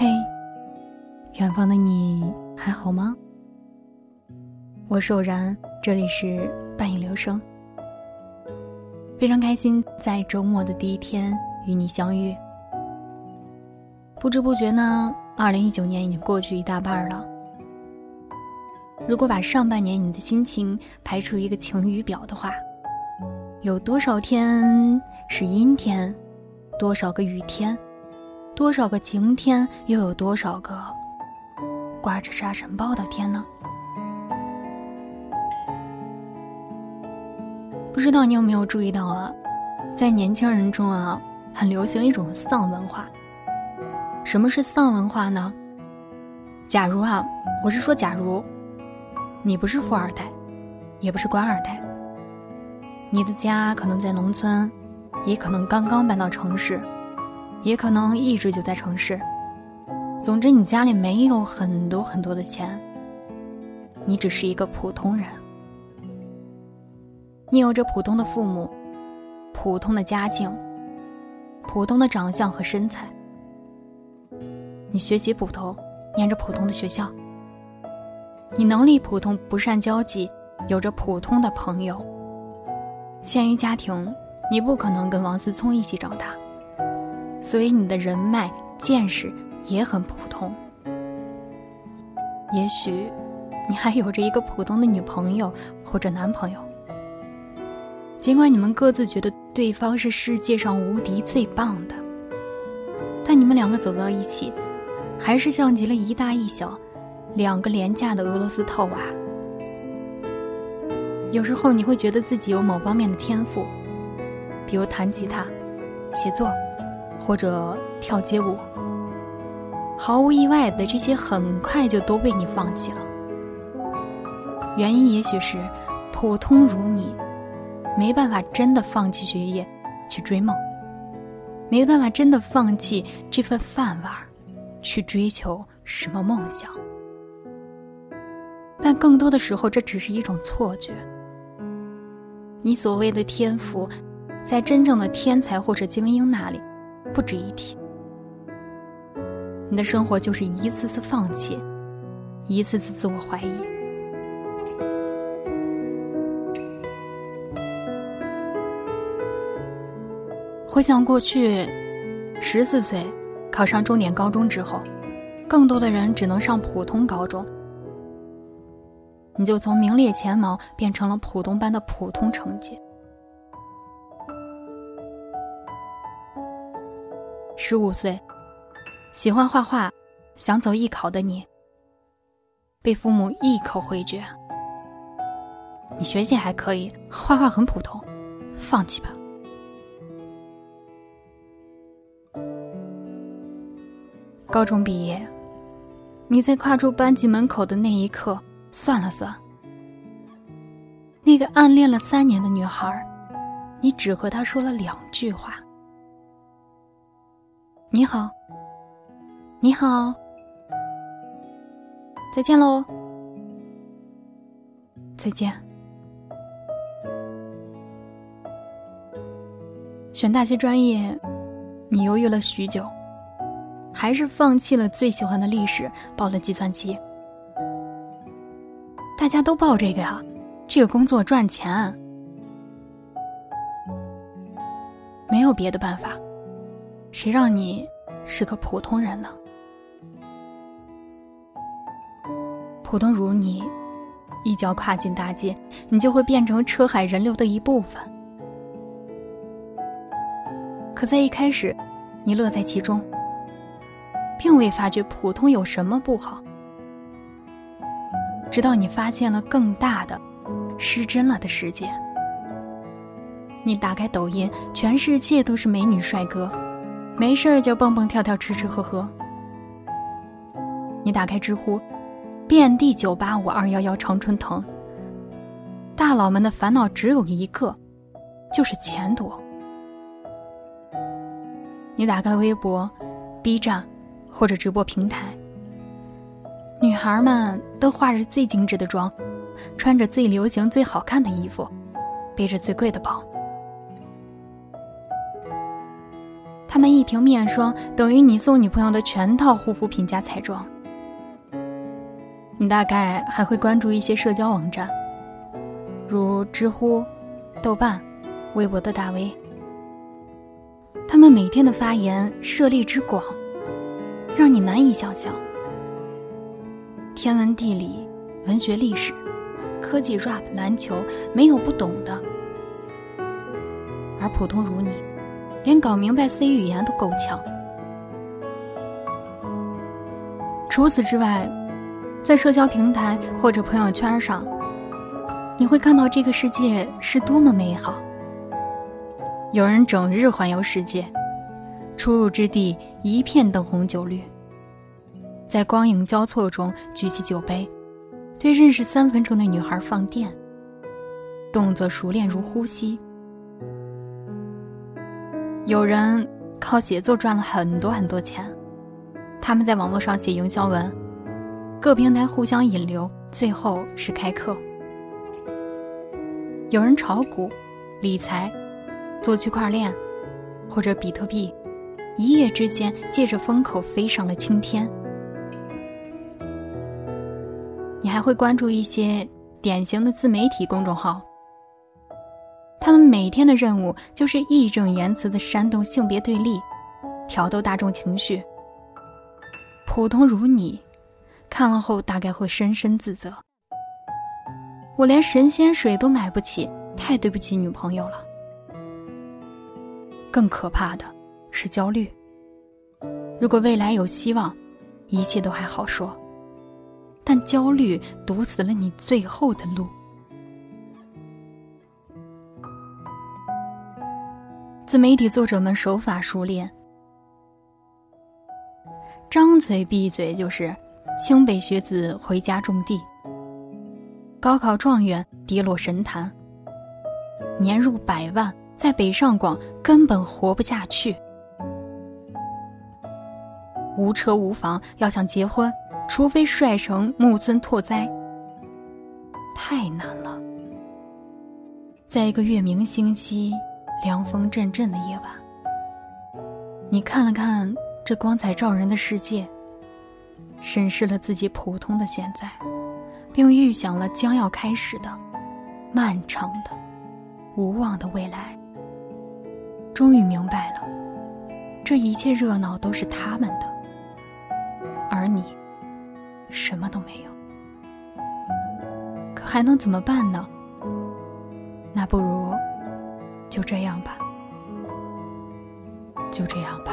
嘿，远方的你还好吗？我是偶然，这里是半影流声。非常开心在周末的第一天与你相遇。不知不觉呢，二零一九年已经过去一大半了。如果把上半年你的心情排出一个晴雨表的话，有多少天是阴天，多少个雨天？多少个晴天，又有多少个挂着沙尘暴的天呢？不知道你有没有注意到啊，在年轻人中啊，很流行一种丧文化。什么是丧文化呢？假如啊，我是说假如，你不是富二代，也不是官二代，你的家可能在农村，也可能刚刚搬到城市。也可能一直就在城市。总之，你家里没有很多很多的钱，你只是一个普通人。你有着普通的父母，普通的家境，普通的长相和身材。你学习普通，念着普通的学校。你能力普通，不善交际，有着普通的朋友。限于家庭，你不可能跟王思聪一起长大。所以你的人脉、见识也很普通。也许，你还有着一个普通的女朋友或者男朋友。尽管你们各自觉得对方是世界上无敌最棒的，但你们两个走到一起，还是像极了一大一小，两个廉价的俄罗斯套娃。有时候你会觉得自己有某方面的天赋，比如弹吉他、写作。或者跳街舞，毫无意外的，这些很快就都被你放弃了。原因也许是普通如你，没办法真的放弃学业去追梦，没办法真的放弃这份饭碗去追求什么梦想。但更多的时候，这只是一种错觉。你所谓的天赋，在真正的天才或者精英那里。不值一提。你的生活就是一次次放弃，一次次自我怀疑。回想过去，十四岁考上重点高中之后，更多的人只能上普通高中，你就从名列前茅变成了普通班的普通成绩。十五岁，喜欢画画，想走艺考的你，被父母一口回绝。你学习还可以，画画很普通，放弃吧。高中毕业，你在跨出班级门口的那一刻，算了算，那个暗恋了三年的女孩，你只和她说了两句话。你好，你好，再见喽，再见。选大学专业，你犹豫了许久，还是放弃了最喜欢的历史，报了计算机。大家都报这个呀，这个工作赚钱，没有别的办法。谁让你是个普通人呢？普通如你，一脚跨进大街，你就会变成车海人流的一部分。可在一开始，你乐在其中，并未发觉普通有什么不好。直到你发现了更大的、失真了的世界。你打开抖音，全世界都是美女帅哥。没事就蹦蹦跳跳吃吃喝喝。你打开知乎，遍地九八五二幺幺常春藤。大佬们的烦恼只有一个，就是钱多。你打开微博、B 站或者直播平台，女孩们都化着最精致的妆，穿着最流行、最好看的衣服，背着最贵的包。们一瓶面霜等于你送女朋友的全套护肤品加彩妆。你大概还会关注一些社交网站，如知乎、豆瓣、微博的大 V。他们每天的发言涉猎之广，让你难以想象。天文地理、文学历史、科技、rap、篮球，没有不懂的。而普通如你，连搞明白 C 语言都够呛。除此之外，在社交平台或者朋友圈上，你会看到这个世界是多么美好。有人整日环游世界，出入之地一片灯红酒绿，在光影交错中举起酒杯，对认识三分钟的女孩放电，动作熟练如呼吸。有人靠写作赚了很多很多钱，他们在网络上写营销文，各平台互相引流，最后是开课。有人炒股、理财。做区块链，或者比特币，一夜之间借着风口飞上了青天。你还会关注一些典型的自媒体公众号，他们每天的任务就是义正言辞的煽动性别对立，挑逗大众情绪。普通如你，看了后大概会深深自责：我连神仙水都买不起，太对不起女朋友了。更可怕的是焦虑。如果未来有希望，一切都还好说，但焦虑堵死了你最后的路。自媒体作者们手法熟练，张嘴闭嘴就是清北学子回家种地，高考状元跌落神坛，年入百万。在北上广根本活不下去，无车无房，要想结婚，除非帅成木村拓哉。太难了。在一个月明星稀、凉风阵阵的夜晚，你看了看这光彩照人的世界，审视了自己普通的现在，并预想了将要开始的漫长的、无望的未来。终于明白了，这一切热闹都是他们的，而你什么都没有。可还能怎么办呢？那不如就这样吧，就这样吧。